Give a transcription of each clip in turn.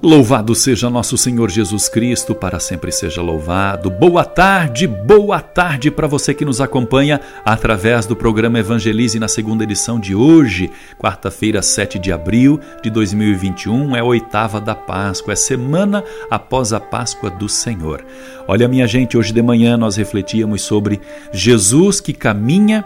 Louvado seja nosso Senhor Jesus Cristo, para sempre seja louvado. Boa tarde, boa tarde para você que nos acompanha através do programa Evangelize na segunda edição de hoje, quarta-feira, 7 de abril de 2021, é a oitava da Páscoa, é semana após a Páscoa do Senhor. Olha, minha gente, hoje de manhã nós refletíamos sobre Jesus que caminha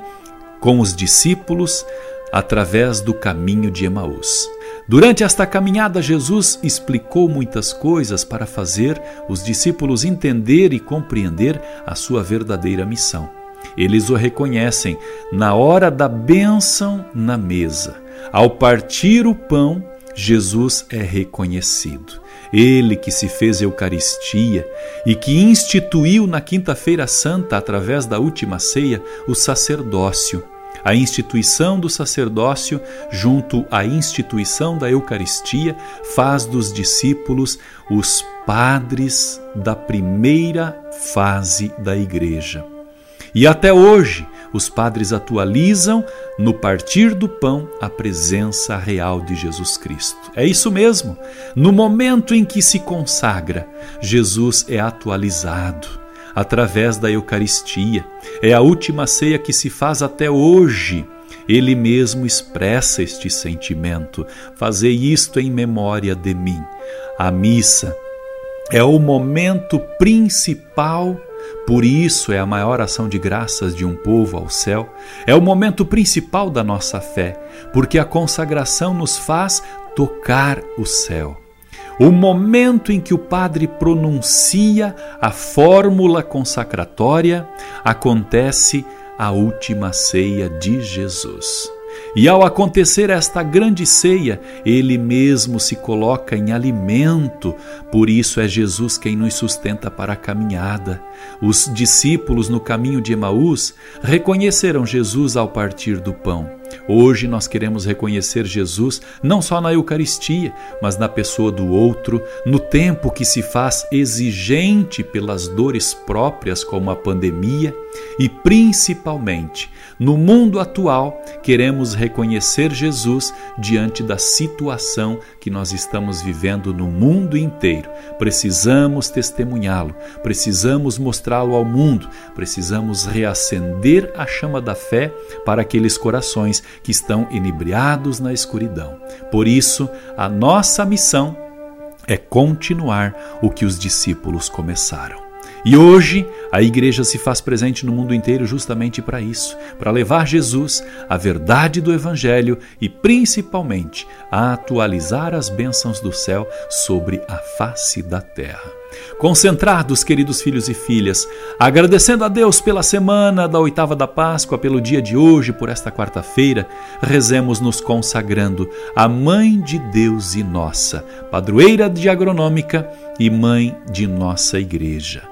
com os discípulos através do caminho de Emaús. Durante esta caminhada, Jesus explicou muitas coisas para fazer os discípulos entender e compreender a sua verdadeira missão. Eles o reconhecem na hora da bênção na mesa. Ao partir o pão, Jesus é reconhecido. Ele que se fez Eucaristia e que instituiu na Quinta-feira Santa, através da última ceia, o sacerdócio a instituição do sacerdócio, junto à instituição da Eucaristia, faz dos discípulos os padres da primeira fase da Igreja. E até hoje, os padres atualizam no partir do pão a presença real de Jesus Cristo. É isso mesmo. No momento em que se consagra, Jesus é atualizado através da Eucaristia. É a última ceia que se faz até hoje. Ele mesmo expressa este sentimento. Fazei isto em memória de mim. A missa é o momento principal por isso é a maior ação de graças de um povo ao céu, é o momento principal da nossa fé, porque a consagração nos faz tocar o céu. O momento em que o padre pronuncia a fórmula consacratória acontece a última ceia de Jesus. E ao acontecer esta grande ceia, ele mesmo se coloca em alimento, por isso é Jesus quem nos sustenta para a caminhada. Os discípulos no caminho de Emaús reconheceram Jesus ao partir do pão. Hoje nós queremos reconhecer Jesus não só na Eucaristia, mas na pessoa do outro, no tempo que se faz exigente pelas dores próprias, como a pandemia, e principalmente no mundo atual, queremos reconhecer Jesus diante da situação que nós estamos vivendo no mundo inteiro. Precisamos testemunhá-lo, precisamos mostrá-lo ao mundo, precisamos reacender a chama da fé para aqueles corações que estão inebriados na escuridão. Por isso, a nossa missão é continuar o que os discípulos começaram. E hoje a igreja se faz presente no mundo inteiro justamente para isso, para levar Jesus, a verdade do Evangelho e principalmente a atualizar as bênçãos do céu sobre a face da terra. Concentrados, queridos filhos e filhas, agradecendo a Deus pela semana da oitava da Páscoa, pelo dia de hoje, por esta quarta-feira, rezemos nos consagrando a Mãe de Deus e nossa, padroeira de agronômica e mãe de nossa igreja.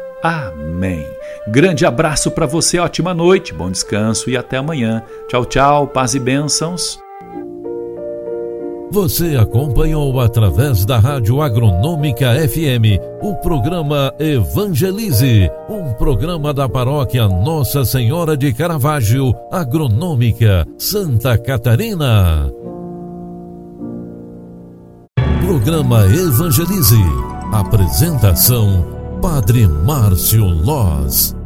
Amém. Grande abraço para você, ótima noite, bom descanso e até amanhã. Tchau, tchau, paz e bênçãos. Você acompanhou através da Rádio Agronômica FM o programa Evangelize, um programa da paróquia Nossa Senhora de Caravaggio, Agronômica, Santa Catarina. Programa Evangelize. Apresentação Padre Márcio Loz.